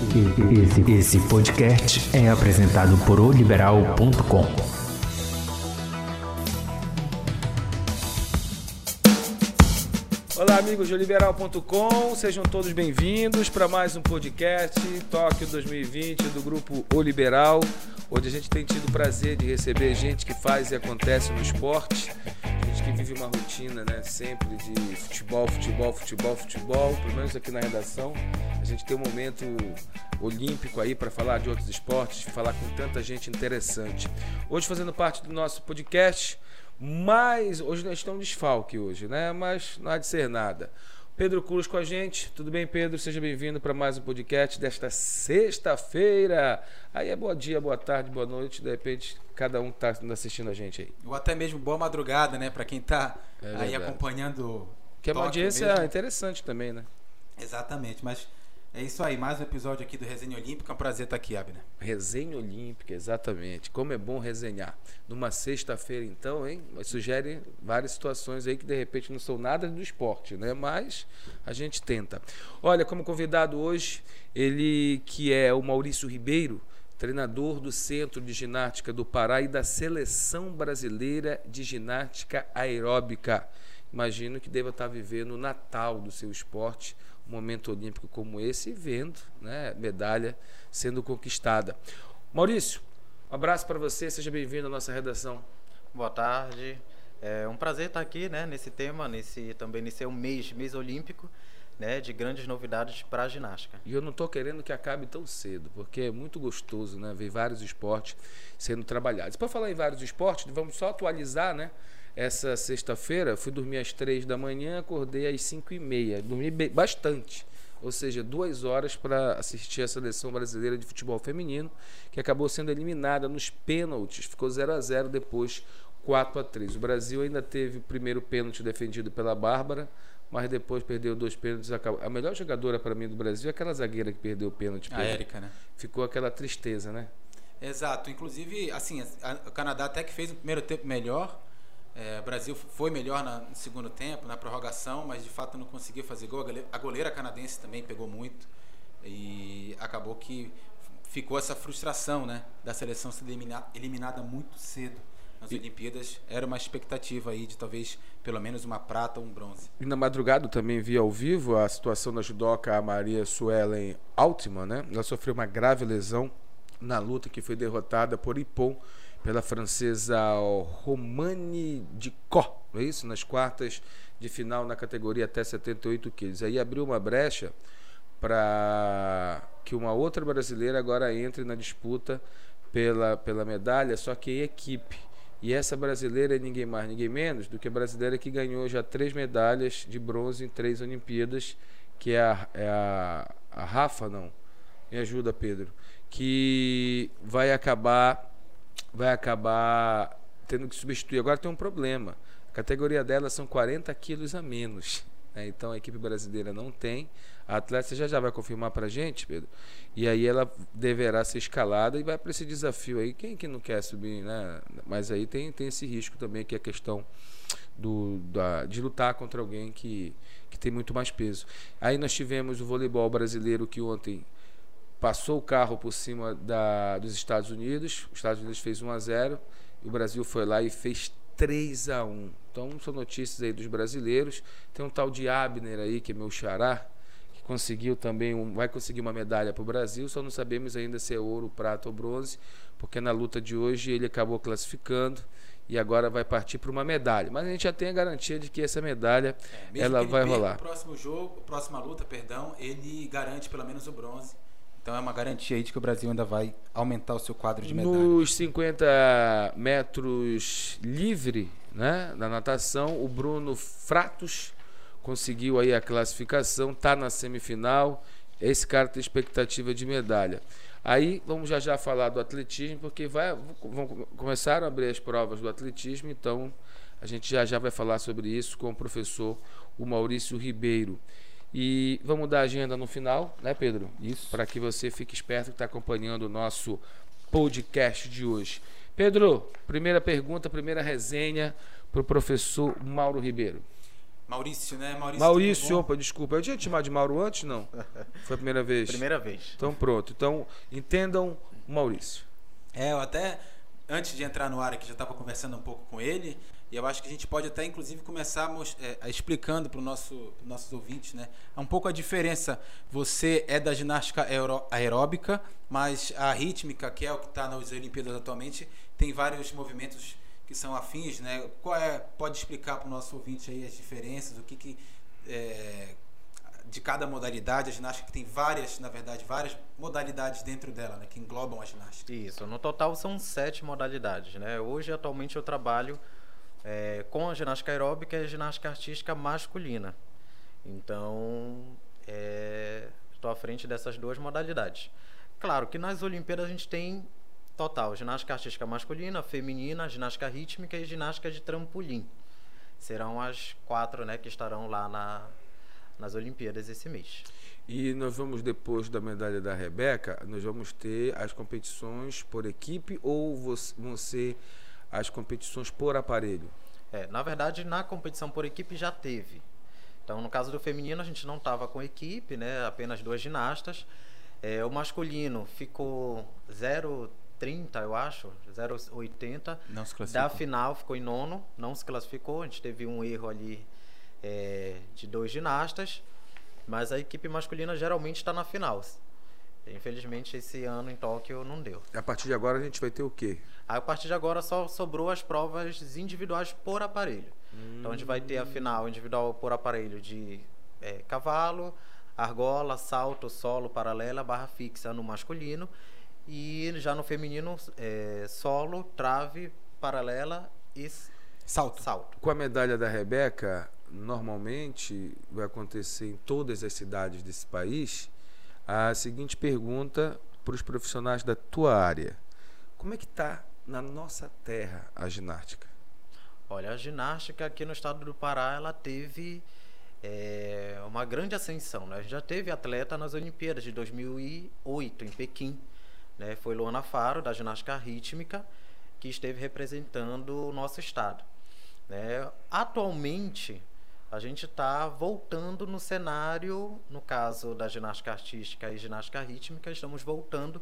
Esse, esse podcast é apresentado por oliberal.com. Olá, amigos de Oliberal.com, sejam todos bem-vindos para mais um podcast Tóquio 2020 do grupo O Liberal, onde a gente tem tido o prazer de receber gente que faz e acontece no esporte, gente que vive uma rotina, né, sempre de futebol, futebol, futebol, futebol, pelo menos aqui na redação. A gente tem um momento olímpico aí para falar de outros esportes, falar com tanta gente interessante. Hoje fazendo parte do nosso podcast, mas hoje nós estamos desfalque hoje, né? Mas não há de ser nada. Pedro Cruz com a gente. Tudo bem, Pedro? Seja bem-vindo para mais um podcast desta sexta-feira. Aí é bom dia, boa tarde, boa noite. De repente, cada um está assistindo a gente aí. Ou até mesmo boa madrugada, né? Para quem está É aí acompanhando. Que é uma audiência mesmo. interessante também, né? Exatamente, mas é isso aí. Mais um episódio aqui do Resenha Olímpica. É um prazer estar aqui, Abner. Resenha Olímpica, exatamente. Como é bom resenhar. Numa sexta-feira, então, hein? Sugere várias situações aí que de repente não são nada do esporte, né? Mas a gente tenta. Olha, como convidado hoje, ele que é o Maurício Ribeiro, treinador do Centro de Ginástica do Pará e da Seleção Brasileira de Ginástica Aeróbica. Imagino que deva estar vivendo o Natal do seu esporte, momento olímpico como esse, vendo né, medalha sendo conquistada. Maurício, um abraço para você, seja bem-vindo à nossa redação. Boa tarde. É um prazer estar aqui, né, nesse tema, nesse também nesse é um mês, mês olímpico, né, de grandes novidades para a ginástica. E eu não estou querendo que acabe tão cedo, porque é muito gostoso né, ver vários esportes sendo trabalhados. Para falar em vários esportes, vamos só atualizar, né? Essa sexta-feira, fui dormir às três da manhã, acordei às cinco e meia. Dormi bastante, ou seja, duas horas para assistir a seleção brasileira de futebol feminino, que acabou sendo eliminada nos pênaltis, ficou 0 a 0 depois 4 a 3 O Brasil ainda teve o primeiro pênalti defendido pela Bárbara, mas depois perdeu dois pênaltis. acabou- A melhor jogadora para mim do Brasil é aquela zagueira que perdeu o pênalti. A. Érica, né? Ficou aquela tristeza, né? Exato. Inclusive, assim, o Canadá até que fez o primeiro tempo melhor. É, o Brasil foi melhor na- no segundo tempo, na prorrogação, mas de fato não conseguiu fazer gol. A goleira, a goleira canadense também pegou muito. E acabou que ficou essa frustração, né? Da seleção ser elimina- eliminada muito cedo nas Olimpíadas. Era uma expectativa aí de talvez pelo menos uma prata ou um bronze. E na madrugada também vi ao vivo a situação da judoca Maria Suelen Altman, né? Ela sofreu uma grave lesão na luta que foi derrotada por Ipon pela francesa Romane Dicó, não é isso? Nas quartas de final na categoria até 78 quilos. Aí abriu uma brecha para que uma outra brasileira agora entre na disputa pela, pela medalha, só que em equipe. E essa brasileira é ninguém mais, ninguém menos do que a brasileira que ganhou já três medalhas de bronze em três Olimpíadas, que é a, é a, a Rafa, não. Me ajuda, Pedro. Que vai acabar, vai acabar tendo que substituir. Agora tem um problema. A categoria dela são 40 quilos a menos. né? Então a equipe brasileira não tem. A atleta já já vai confirmar pra gente, Pedro. E aí ela deverá ser escalada e vai para esse desafio aí. Quem que não quer subir, né? Mas aí tem, tem esse risco também, que é a questão do, da, de lutar contra alguém que, que tem muito mais peso. Aí nós tivemos o voleibol brasileiro que ontem passou o carro por cima da, dos Estados Unidos. Os Estados Unidos fez 1 a 0 e o Brasil foi lá e fez 3 a 1. Então são notícias aí dos brasileiros. Tem um tal de Abner aí que é meu xará, que conseguiu também um, vai conseguir uma medalha para o Brasil. Só não sabemos ainda se é ouro, prata ou bronze, porque na luta de hoje ele acabou classificando e agora vai partir para uma medalha. Mas a gente já tem a garantia de que essa medalha É, mesmo ela vai perca rolar. O próximo jogo, próxima luta, perdão, ele garante pelo menos o bronze. Então é uma garantia aí de que o Brasil ainda vai aumentar o seu quadro de medalhas. Nos 50 metros livre, né, na natação, o Bruno Fratos conseguiu aí a classificação, tá na semifinal. Esse cara tem expectativa de medalha. Aí vamos já já falar do atletismo, porque vai, vão começar a abrir as provas do atletismo, então a gente já já vai falar sobre isso com o professor o Maurício Ribeiro. E vamos dar a agenda no final, né, Pedro? Isso. Para que você fique esperto que está acompanhando o nosso podcast de hoje. Pedro, primeira pergunta, primeira resenha para o professor Mauro Ribeiro. Maurício, né? Maurício, Maurício, opa, desculpa. Eu tinha te chamado de Mauro antes, não? Foi a primeira vez? Primeira vez. Então pronto. Então, entendam o Maurício. É, eu até, antes de entrar no ar aqui, já estava conversando um pouco com ele, e eu acho que a gente pode até, inclusive, começar é, explicando para nosso, os nossos ouvintes, né? Um pouco a diferença. Você é da ginástica aeró- aeróbica, mas a rítmica, que é o que está nas Olimpíadas atualmente, tem vários movimentos que são afins, né? Qual é, pode explicar para o nosso ouvinte aí as diferenças, o que que... é, de cada modalidade, a ginástica que tem várias, na verdade, várias modalidades dentro dela, né, que englobam a ginástica. Isso, no total são sete modalidades, né? Hoje, atualmente, eu trabalho eh, com a ginástica aeróbica e a ginástica artística masculina. Então, estou à frente dessas duas modalidades. Claro que nas Olimpíadas a gente tem total ginástica artística masculina, feminina, ginástica rítmica e ginástica de trampolim. Serão as quatro né, que estarão lá na, nas Olimpíadas esse mês. E nós vamos, depois da medalha da Rebeca, nós vamos ter as competições por equipe ou você- as competições por aparelho? É, na verdade, na competição por equipe já teve. Então, no caso do feminino, a gente não estava com equipe, né? Apenas duas ginastas. É, o masculino ficou 0,30, eu acho, 0,80. Não se Da classificou. final ficou em nono, não se classificou. A gente teve um erro ali é, de dois ginastas, mas a equipe masculina geralmente está na final. Infelizmente, esse ano em Tóquio não deu. A partir de agora a gente vai ter o quê? A partir de agora só sobrou as provas individuais por aparelho. Então a gente vai ter a final individual por aparelho de eh, cavalo, argola, salto, solo, paralela, barra fixa no masculino. E já no feminino, eh, solo, trave, paralela e Salto. salto. Com a medalha da Rebeca, normalmente vai acontecer em todas as cidades desse país a seguinte pergunta para os profissionais da tua área: Como é que está na nossa terra a ginástica? Olha, a ginástica aqui no estado do Pará, ela teve eh, uma grande ascensão. Né? Já teve atleta nas Olimpíadas de 2008, em Pequim. Né? Foi Luana Faro, da ginástica rítmica, que esteve representando o nosso estado. Né? Atualmente, a gente está voltando no cenário, no caso da ginástica artística e ginástica rítmica, estamos voltando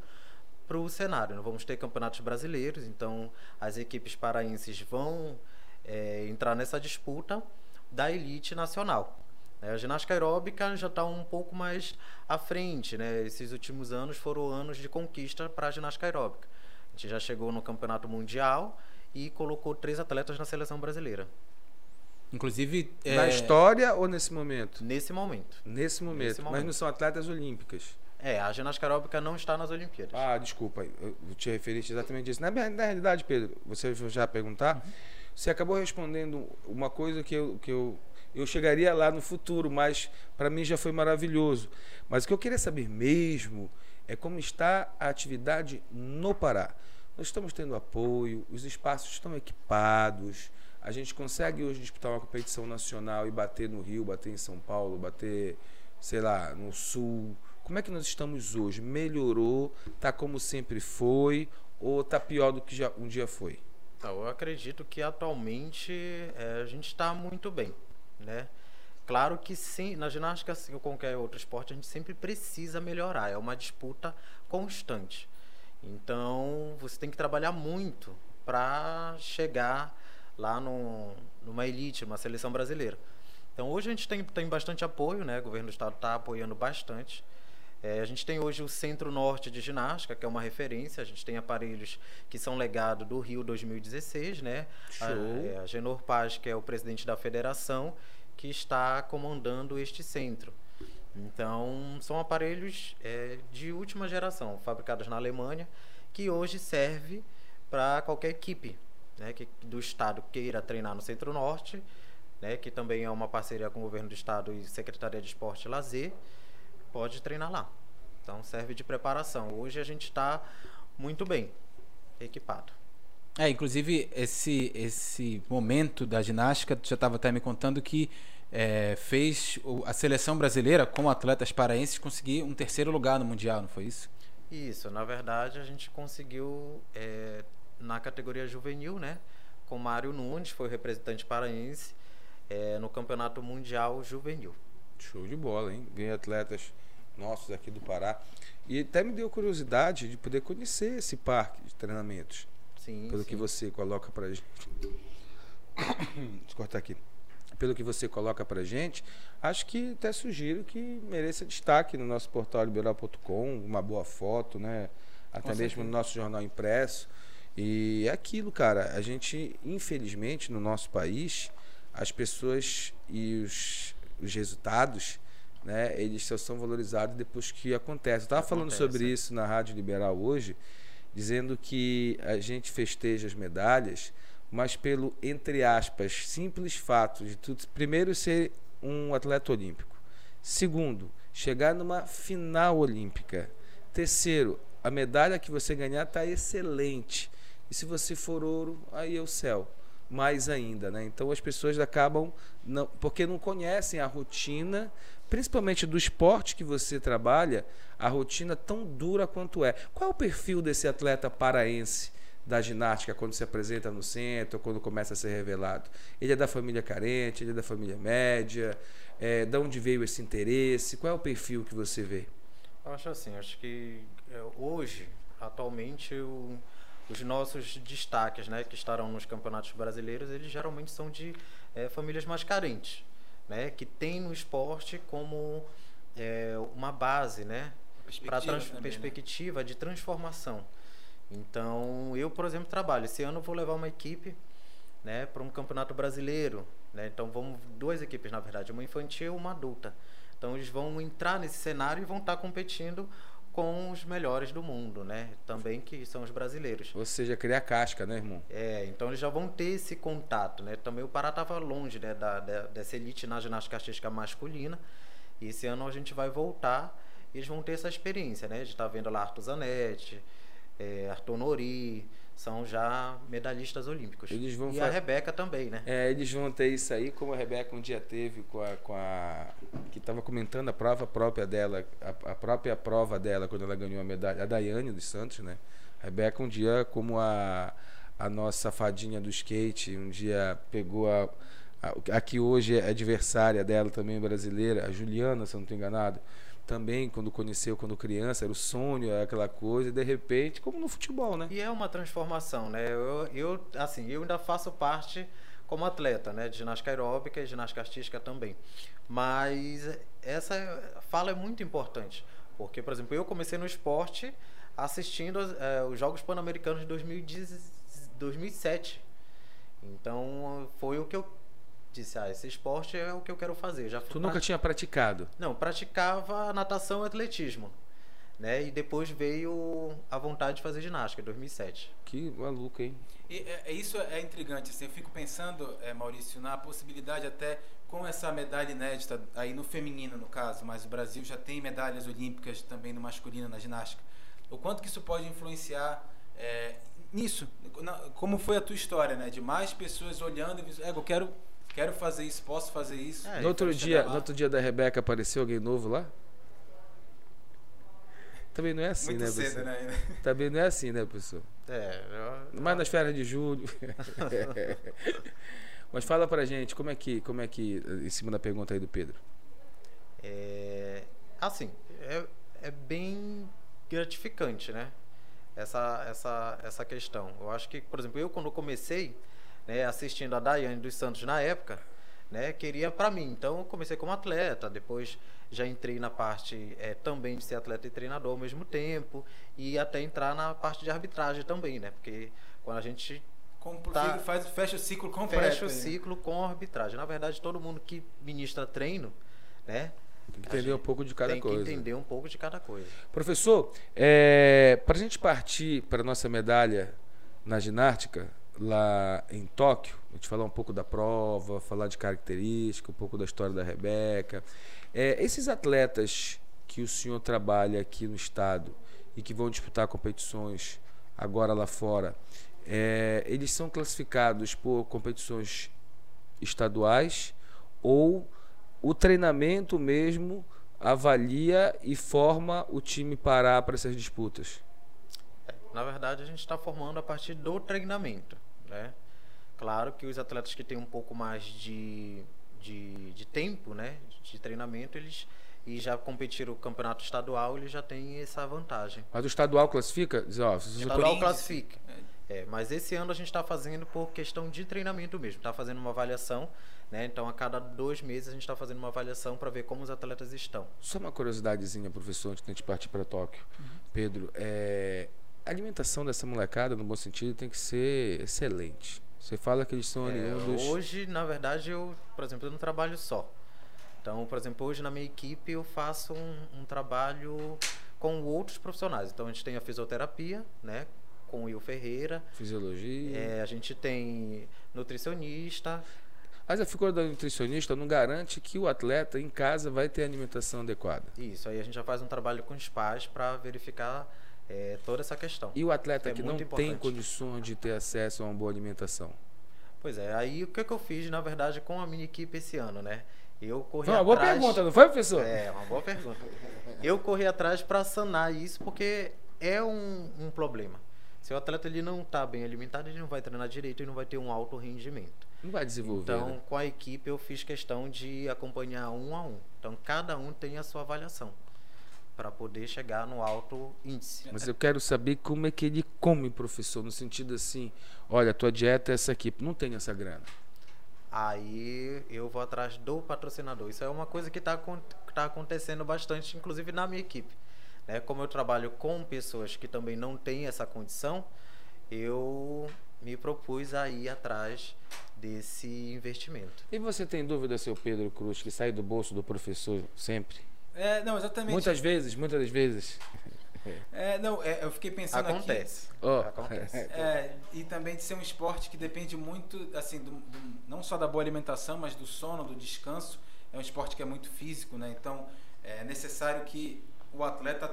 para o cenário. Nós vamos ter campeonatos brasileiros, então as equipes paraenses vão eh, entrar nessa disputa da elite nacional. né? A ginástica aeróbica já está um pouco mais à frente. Né? Esses últimos anos foram anos de conquista para a ginástica aeróbica. A gente já chegou no campeonato mundial e colocou três atletas na seleção brasileira. Inclusive, é, Na história ou nesse momento? Nesse momento. Nesse momento. Nesse Mas momento. não são atletas olímpicas. É, a ginástica aeróbica não está nas Olimpíadas. Ah, desculpa, eu te referi exatamente a isso. Na, na realidade, Pedro, você já perguntar, você acabou respondendo uma coisa que eu, que eu, eu chegaria lá no futuro, mas para mim já foi maravilhoso. Mas o que eu queria saber mesmo é como está a atividade no Pará. Nós estamos tendo apoio, os espaços estão equipados, a gente consegue hoje disputar uma competição nacional e bater no Rio, bater em São Paulo, bater, sei lá, no Sul. Como é que nós estamos hoje? Melhorou? Tá como sempre foi? Ou tá pior do que já um dia foi? Então, eu acredito que atualmente eh, a gente está muito bem, né? Claro que sim, na ginástica, assim como qualquer outro esporte, a gente sempre precisa melhorar. É uma disputa constante. Então, você tem que trabalhar muito para chegar lá no, numa elite, numa seleção brasileira. Então, hoje a gente tem, tem bastante apoio, né? O governo do estado está apoiando bastante. É, a gente tem hoje o Centro Norte de Ginástica, que é uma referência. A gente tem aparelhos que são legado do Rio 2016, né? A, Show. é, a Genor Paz, que é o presidente da federação, que está comandando este centro. Então, são aparelhos é, de última geração, fabricados na Alemanha, que hoje serve para qualquer equipe né, que, do estado queira treinar no Centro Norte, né, que também é uma parceria com o governo do estado e Secretaria de Esporte e Lazer, pode treinar lá. Então, serve de preparação. Hoje a gente está muito bem equipado. É, inclusive esse esse momento da ginástica, tu já estava até me contando que é, fez a seleção brasileira com atletas paraenses conseguir um terceiro lugar no mundial, não foi isso? Isso, na verdade a gente conseguiu é, na categoria juvenil, né? Com Mário Nunes, foi o representante paraense. é, no Campeonato Mundial Juvenil. Show de bola, hein? Vem atletas nossos aqui do Pará. E até me deu curiosidade de poder conhecer esse parque de treinamentos. Sim, Pelo sim. que você coloca pra gente. Deixa eu cortar aqui. Pelo que você coloca pra gente, acho que até sugiro que mereça destaque no nosso portal liberal.com, uma boa foto, né? Até Com mesmo certeza. no nosso jornal impresso. E é aquilo, cara. A gente, infelizmente, no nosso país, as pessoas e os, os resultados, né? Eles só são valorizados depois que acontece. Eu estava falando sobre é. isso na Rádio Liberal hoje, dizendo que a gente festeja as medalhas, mas pelo, entre aspas, simples fato de tudo, primeiro ser um atleta olímpico. Segundo, chegar numa final olímpica. Terceiro, a medalha que você ganhar está excelente. E se você for ouro, aí é o céu. Mais ainda, né? Então as pessoas acabam não, porque não conhecem a rotina, principalmente do esporte que você trabalha, a rotina tão dura quanto é. Qual é o perfil desse atleta paraense da ginástica quando se apresenta no centro, quando começa a ser revelado? Ele é da família carente, ele é da família média, é, de onde veio esse interesse? Qual é o perfil que você vê? Eu acho assim, acho que é, hoje, atualmente, o- os nossos destaques, né, que estarão nos campeonatos brasileiros, eles geralmente são de é, famílias mais carentes, né, que tem no esporte como é, uma base, né, para Perspectiva né? perspectiva de transformação. Então, eu, por exemplo, trabalho. Esse ano vou levar uma equipe né, para um campeonato brasileiro. Né? Então, vamos duas equipes, na verdade, uma infantil e uma adulta. Então, eles vão entrar nesse cenário e vão estar competindo com os melhores do mundo, né? Também que são os brasileiros. Ou seja, criar casca, né, irmão? É, então eles já vão ter esse contato, né? Também o Pará estava longe né, da, da- dessa elite na ginástica artística masculina. E esse ano a gente vai voltar e eles vão ter essa experiência, né? A gente está vendo lá Arthur Zanetti, é, Arthur Nori, são já medalhistas olímpicos. Eles vão e a Rebeca também, né? É, eles vão ter isso aí, como a Rebeca um dia teve com a. Com a que estava comentando a prova própria dela, a, a própria prova dela, quando ela ganhou a medalha, a Daiane dos Santos, né? A Rebeca um dia, como a, a nossa fadinha do skate, um dia pegou a. A, a que hoje é adversária dela também brasileira, a Juliana, se eu não estou enganado, também quando conheceu quando criança, era o sonho, era aquela coisa, e de repente, como no futebol, né? E é uma transformação, né? Eu, eu, assim, eu ainda faço parte como atleta, né? De ginástica aeróbica e ginástica artística também. Mas essa fala é muito importante. Porque, por exemplo, eu comecei no esporte assistindo eh, os Jogos Pan-Americanos de 2010 2007. Então, foi o que eu disse, ah, esse esporte é o que eu quero fazer. Já Tu nunca tinha praticado. não, praticava natação e atletismo. Né? E depois veio a vontade de fazer ginástica, em 2007. Que maluco, hein? E é, é- isso é intrigante. Assim, eu fico pensando, é, Maurício, na possibilidade até com essa medalha inédita aí no feminino, no caso, mas o Brasil já tem medalhas olímpicas também no masculino na ginástica. O quanto que isso pode influenciar é, nisso? Na- como foi a tua história, né? De mais pessoas olhando e dizendo, "É, eu quero, quero fazer isso, posso fazer isso. É, no outro dia, no lá." outro dia da Rebeca apareceu alguém novo lá? Também não é assim, Muito né, cedo, pessoal? né? Também não é assim, né, pessoal? É, eu- Mais nas férias de julho. Mas fala pra gente, como é que, como é que, em cima da pergunta aí do Pedro. É, assim, é, é bem gratificante, né? Essa, essa, essa questão. Eu acho que, por exemplo, eu quando comecei, né, assistindo a Daiane dos Santos na época, né, queria para mim. Então, eu comecei como atleta, depois já entrei na parte é, também de ser atleta e treinador ao mesmo tempo, e até entrar na parte de arbitragem também, né? Porque quando a gente Como Tá. faz, fecha o ciclo completo. fecha o né? ciclo com a arbitragem. Na verdade, todo mundo que ministra treino, né? Tem que a entender um pouco de cada tem coisa. que entender um pouco de cada coisa. Professor, é, para a gente partir para nossa medalha na ginástica, lá em Tóquio, a gente falar um pouco da prova, falar de característica, um pouco da história da Rebeca. É, esses atletas que o senhor trabalha aqui no estado e que vão disputar competições agora lá fora, é, eles são classificados por competições estaduais ou o treinamento mesmo avalia e forma o time parar para essas disputas? Na verdade, a gente está formando a partir do treinamento, né? Claro que os atletas que têm um pouco mais de de, de tempo, né, de treinamento, eles e já competiram o campeonato estadual, ele já tem essa vantagem. Mas o estadual classifica? Diz, ó, O estadual classifica. É, mas esse ano a gente está fazendo por questão de treinamento mesmo. Está fazendo uma avaliação, né? Então a cada dois meses a gente está fazendo uma avaliação para ver como os atletas estão. Só uma curiosidadezinha, professor, antes de a gente partir para Tóquio. Pedro, é, a alimentação dessa molecada, no bom sentido, tem que ser excelente. Você fala que eles são É, oriundos. hoje, na verdade, eu, por exemplo, eu não trabalho só. Então, por exemplo, hoje na minha equipe eu faço um, um trabalho com outros profissionais. Então a gente tem a fisioterapia, né? Com o Will Ferreira. Fisiologia. É, a gente tem nutricionista. Mas a figura da nutricionista não garante que o atleta em casa vai ter alimentação adequada. Isso, aí a gente já faz um trabalho com os pais para verificar é, toda essa questão. E o atleta É que não muito tem importante. condições de ter acesso a uma boa alimentação. Pois é, aí o que, que eu fiz, na verdade, com a minha equipe esse ano, né? Eu corri Foi uma boa atrás... pergunta, não foi, professor? É, uma boa pergunta. Eu corri atrás para sanar isso porque é um, um problema. Se o atleta ele não está bem alimentado, ele não vai treinar direito e não vai ter um alto rendimento. Não vai desenvolver. Então, né? com a equipe, eu fiz questão de acompanhar um a um. Então, cada um tem a sua avaliação para poder chegar no alto índice. Mas eu quero saber como é que ele come, professor, no sentido assim, olha, tua dieta é essa aqui, não tem essa grana. Aí eu vou atrás do patrocinador. Isso é uma coisa que está tá acontecendo bastante, inclusive na minha equipe. Né? Como eu trabalho com pessoas que também não têm essa condição, eu me propus a ir atrás desse investimento. E você tem dúvida, seu Pedro Cruz, que sai do bolso do professor sempre? É, não, exatamente. Muitas vezes, muitas das vezes. É, não, é, eu fiquei pensando aqui. Acontece. Ó, Acontece. É, e também de ser um esporte que depende muito, assim, do, do- não só da boa alimentação, mas do sono, do descanso. É um esporte que é muito físico, né? Então é necessário que o atleta,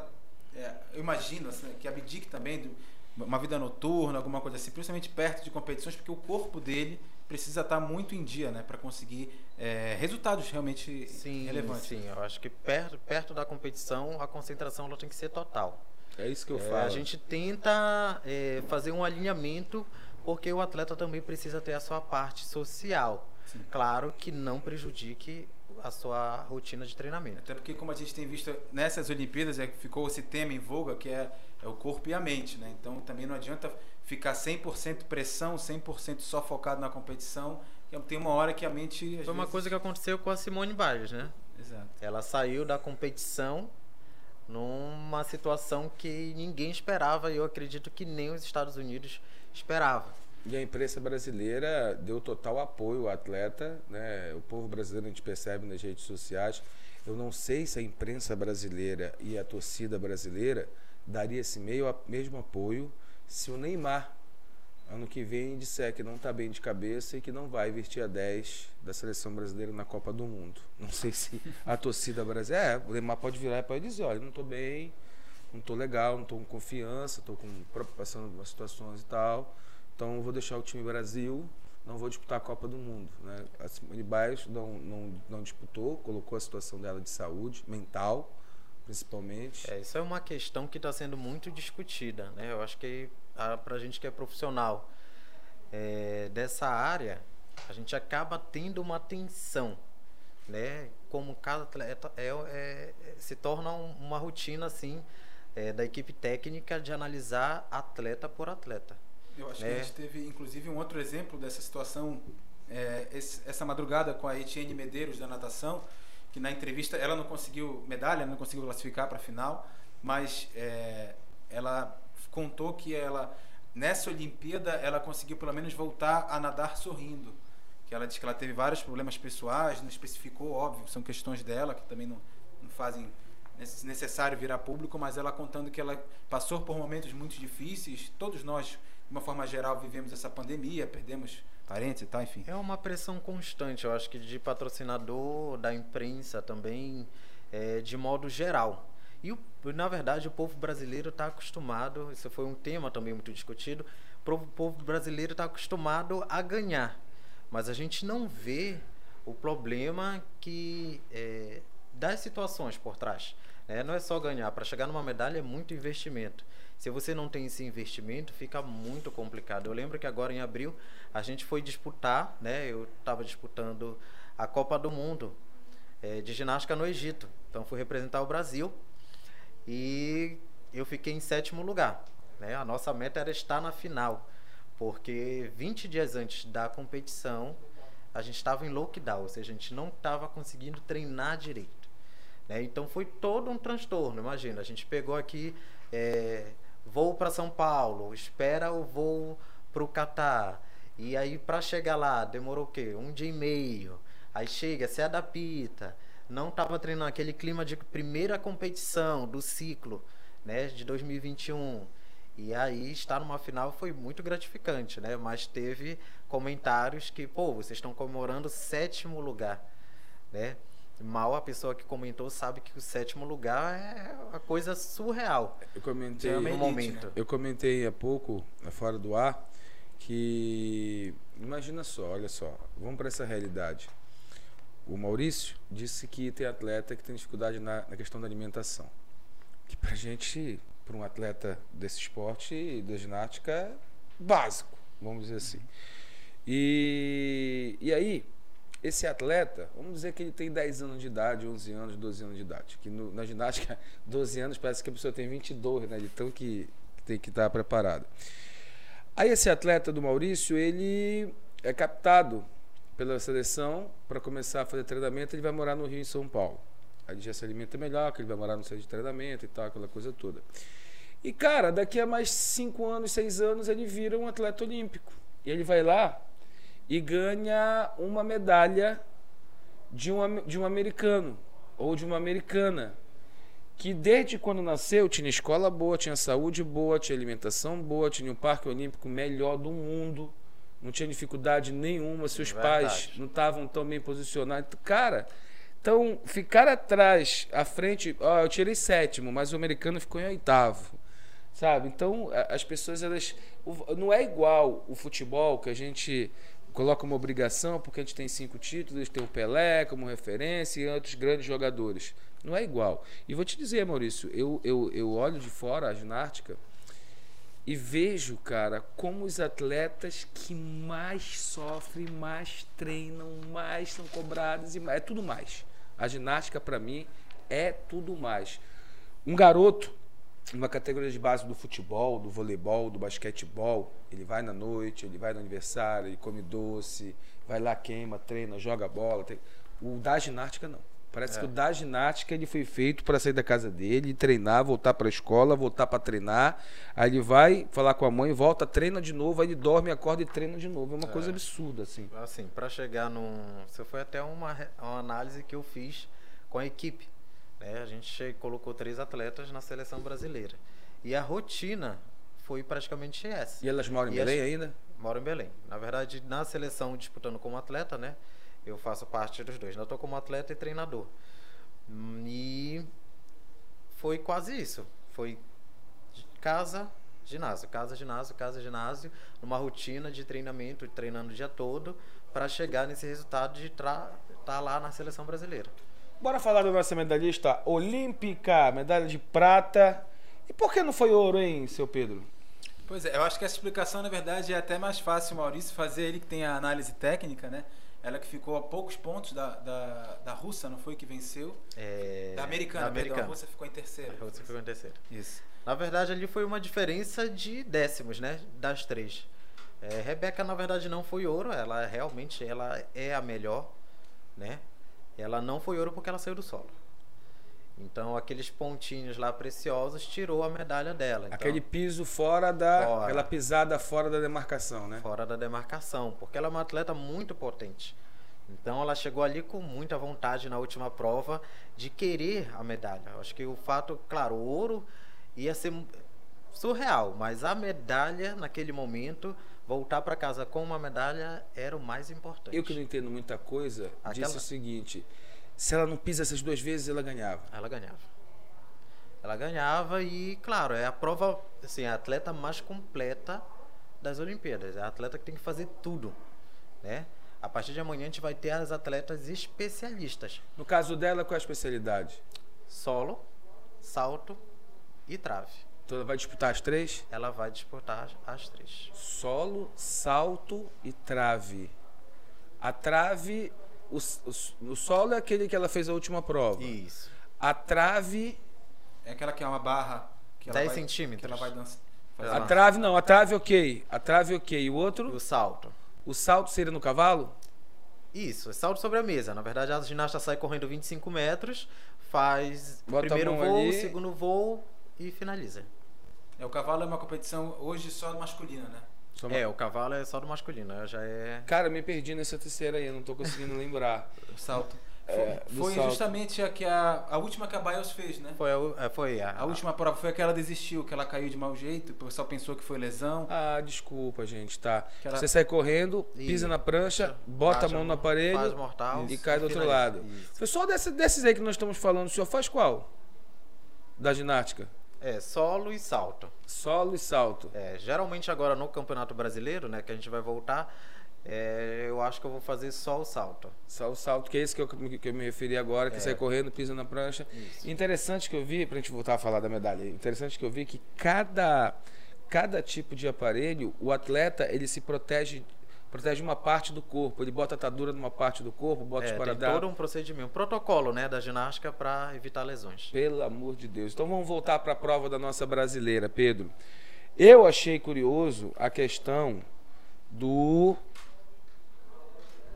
é, eu imagino, assim, que abdique também de uma vida noturna, alguma coisa assim, principalmente perto de competições, porque o corpo dele precisa estar muito em dia, né? Para conseguir é, resultados realmente Sim, relevantes. sim. Eu acho que perto, perto da competição, a concentração ela tem que ser total. É isso que eu É, falo. a gente tenta é, fazer um alinhamento porque o atleta também precisa ter a sua parte social. Claro que não prejudique a sua rotina de treinamento. Até porque, como a gente tem visto nessas Olimpíadas, é, que ficou esse tema em voga, que é, é o corpo e a mente, né? Então, também não adianta ficar 100% pressão, 100% só focado na competição, tem uma hora que a mente... Foi uma vezes- coisa que aconteceu com a Simone Biles, né? Exato. Ela saiu da competição numa situação que ninguém esperava e eu acredito que nem os Estados Unidos esperavam. E a imprensa brasileira deu total apoio ao atleta, né? O povo brasileiro a gente percebe nas redes sociais. Eu não sei se a imprensa brasileira e a torcida brasileira daria esse meio, mesmo apoio se o Neymar ano que vem disser que não está bem de cabeça e que não vai vestir a 10 da seleção brasileira na Copa do Mundo. Não sei se a torcida brasileira, é, o Neymar pode virar e pode dizer, olha, não estou bem, não estou legal, não estou com confiança, estou com passando umas situações e tal. Então vou deixar o time Brasil, não vou disputar a Copa do Mundo. Né? A Simone Biles não, não, não disputou, colocou a situação dela de saúde mental, principalmente. É, isso é uma questão que está sendo muito discutida, né? Eu acho que para a gente que é profissional é, dessa área, a gente acaba tendo uma tensão, né? Como cada atleta é, é- se torna um- uma rotina assim é, da equipe técnica de analisar atleta por atleta. Eu acho que É. a gente teve, inclusive, um outro exemplo dessa situação é, esse- essa madrugada com a Etienne Medeiros da natação, que na entrevista ela não conseguiu medalha, não conseguiu classificar para a final, mas é, ela contou que ela nessa Olimpíada ela conseguiu pelo menos voltar a nadar sorrindo. Que ela disse que ela teve vários problemas pessoais, não especificou, óbvio, são questões dela que também não, não fazem nece- necessário virar público, mas ela contando que ela passou por momentos muito difíceis. Todos nós, de uma forma geral, vivemos essa pandemia, perdemos parentes e tal, enfim. É uma pressão constante, eu acho que de patrocinador, da imprensa também, é, de modo geral. E, o- na verdade, o povo brasileiro está acostumado, isso foi um tema também muito discutido, o povo- brasileiro está acostumado a ganhar. Mas a gente não vê o problema que é, das situações por trás. Né? Não é só ganhar, para chegar numa medalha é muito investimento. Se você não tem esse investimento, fica muito complicado. Eu lembro que agora em abril a gente foi disputar, né? Eu estava disputando a Copa do Mundo é, de ginástica no Egito. Então fui representar o Brasil e eu fiquei em sétimo lugar. Né? A nossa meta era estar na final, porque 20 dias antes da competição a gente estava em lockdown, ou seja, a gente não estava conseguindo treinar direito. Né? Então foi todo um transtorno. Imagina, a gente pegou aqui é, voo para São Paulo, espera o voo para o Catar. E aí para chegar lá demorou o quê? Um dia e meio. Aí chega, se adapta. Não estava treinando aquele clima de primeira competição do ciclo, né, de 2021. E aí estar numa final foi muito gratificante, né? Mas teve comentários que, pô, vocês estão comemorando sétimo lugar, né? Mal a pessoa que comentou sabe que o sétimo lugar é uma coisa surreal. Eu comentei no elite, momento. né? Eu comentei há pouco, fora do ar, que imagina só, olha só, vamos para essa realidade. O Maurício disse que tem atleta que tem dificuldade na, na questão da alimentação. Que pra gente, para um atleta desse esporte, da ginástica, é básico, vamos dizer assim. E, e aí, esse atleta, vamos dizer que ele tem 10 anos de idade, 11 anos, 12 anos de idade. Que no- na ginástica, 12 anos parece que a pessoa tem 22, né? De tão que, que tem que estar preparado. Aí esse atleta do Maurício, ele é captado pela seleção para começar a fazer treinamento, ele vai morar no Rio e São Paulo. Aí já se alimenta melhor, que ele vai morar no centro de treinamento e tal, aquela coisa toda. E cara, daqui a mais 5 anos, 6 anos, ele vira um atleta olímpico. E ele vai lá e ganha uma medalha de um, de um americano ou de uma americana que desde quando nasceu tinha escola boa, tinha saúde boa, tinha alimentação boa, tinha o parque olímpico melhor do mundo, não tinha dificuldade nenhuma, seus Verdade. pais não estavam tão bem posicionados. Cara, então ficar atrás, à frente, ó, eu tirei sétimo, mas o americano ficou em oitavo. Sabe? Então, as pessoas elas não é igual o futebol que a gente coloca uma obrigação porque a gente tem cinco títulos, tem o Pelé como referência e outros grandes jogadores. Não é igual. E vou te dizer, Maurício, eu, eu, eu olho de fora a ginástica e vejo, cara, como os atletas que mais sofrem, mais treinam, mais são cobrados e mais, é tudo mais. A ginástica para mim é tudo mais. Um garoto numa categoria de base do futebol, do voleibol, do basquetebol, ele vai na noite, ele vai no aniversário, ele come doce, vai lá queima, treina, joga bola. tem- O da ginástica não. Parece que o da ginástica ele foi feito para sair da casa dele, treinar, voltar para a escola, voltar para treinar. Aí ele vai falar com a mãe, volta, treina de novo, aí ele dorme, acorda e treina de novo. É uma coisa absurda assim. Assim, para chegar num. Isso foi até uma, uma análise que eu fiz com a equipe. Né? A gente colocou três atletas na seleção brasileira. E a rotina foi praticamente essa. E elas moram em E Belém as- ainda? Moro em Belém. Na verdade, na seleção disputando como atleta, né? Eu faço parte dos dois. Eu estou como atleta e treinador. Hum, E foi quase isso. Foi casa, ginásio, casa, ginásio, casa, ginásio, numa rotina de treinamento, treinando o dia todo, para chegar nesse resultado de estar lá na seleção brasileira. Bora falar da nossa medalhista olímpica, medalha de prata. E por que não foi ouro, hein, seu Pedro? Pois é, eu acho que essa explicação, na verdade, é até mais fácil o Maurício fazer, ele que tem a análise técnica, né? Ela que ficou a poucos pontos da, da, da russa, não foi que venceu? É, Da americana, da perdão, a americana. russa ficou em terceiro. A Rússia ficou em terceiro. Isso. Na verdade, ali foi uma diferença de décimos, né? Das três. É, Rebeca, na verdade, não foi ouro. Ela realmente ela é a melhor, né? Ela não foi ouro porque ela saiu do solo. Então, aqueles pontinhos lá preciosos tirou a medalha dela. Então, Aquele piso fora da. Fora. Aquela pisada fora da demarcação, né? fora da demarcação, porque ela é uma atleta muito potente. Então ela chegou ali com muita vontade na última prova de querer a medalha. Eu acho que o fato, claro, o ouro ia ser surreal, mas a medalha naquele momento, voltar para casa com uma medalha era o mais importante. Eu que não entendo muita coisa, Aquela- disse o seguinte: se ela não pisa essas duas vezes, ela ganhava. Ela ganhava. Ela ganhava e, claro, é a prova, assim, a atleta mais completa das Olimpíadas. É a atleta que tem que fazer tudo, né? A partir de amanhã a gente vai ter as atletas especialistas. No caso dela, qual é a especialidade? Solo, salto e trave. Então ela vai disputar as três? Ela vai disputar as- três. Solo, salto e trave. A trave O, o, o solo é aquele que ela fez a última prova. Isso. A trave. É aquela que é uma barra. Que ela 10 vai- centímetros. Que ela vai dançar. A trave não, a trave ok. A trave ok. E o E outro, o salto. o salto seria no cavalo? Isso, é salto sobre a mesa. Na verdade, a ginasta sai correndo 25 metros, faz o Bota primeiro voo, ali. segundo voo e finaliza. É, o cavalo é uma competição hoje só masculina, né? Só É, o cavalo é só do masculino, né? já é. Cara, me perdi nessa terceira aí, eu não tô conseguindo lembrar. O salto. É, Foi, salto. justamente a que a, a última que a Bios fez, né? Foi a, é, foi a, A última prova foi que ela desistiu, que ela caiu de mau jeito, o pessoal pensou que foi lesão. Ah, desculpa, gente, tá. Ela- Você sai correndo, pisa E- na prancha, bota a mão no aparelho mortal e cai do outro lado. Isso. Pessoal, desse, desses aí que nós estamos falando, o senhor faz qual? Da ginástica? É, solo e salto. Solo e salto. É, geralmente agora no Campeonato Brasileiro, né, que a gente vai voltar, é, eu acho que eu vou fazer só o salto. Só o salto, que é esse que eu, que eu me referi agora, que É. sai correndo, pisa na prancha. Isso. Interessante que eu vi, pra gente voltar a falar da medalha, interessante que eu vi que cada, cada tipo de aparelho, o atleta, ele se protege, protege uma parte do corpo. Ele bota a atadura numa parte do corpo, bota É, os tem paradrapos. todo um procedimento, um protocolo né, da ginástica para evitar lesões. Pelo amor de Deus. Então vamos voltar para a prova da nossa brasileira, Pedro. Eu achei curioso a questão do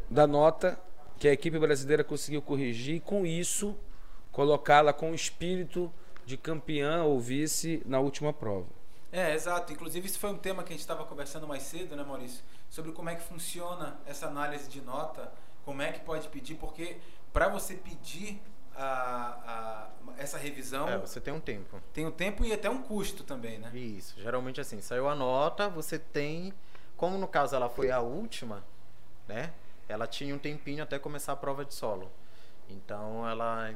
da nota que a equipe brasileira conseguiu corrigir e com isso colocá-la com o espírito de campeã ou vice na última prova. É, exato. Inclusive, isso foi um tema que a gente estava conversando mais cedo, né, Maurício? Sobre como é que funciona essa análise de nota, como é que pode pedir, porque para você pedir a, a- essa revisão, É, você tem um tempo. tem um tempo e até um custo também, né? Isso, geralmente assim, saiu a nota, você tem, como no caso ela foi a última, né? Ela tinha um tempinho até começar a prova de solo. Então ela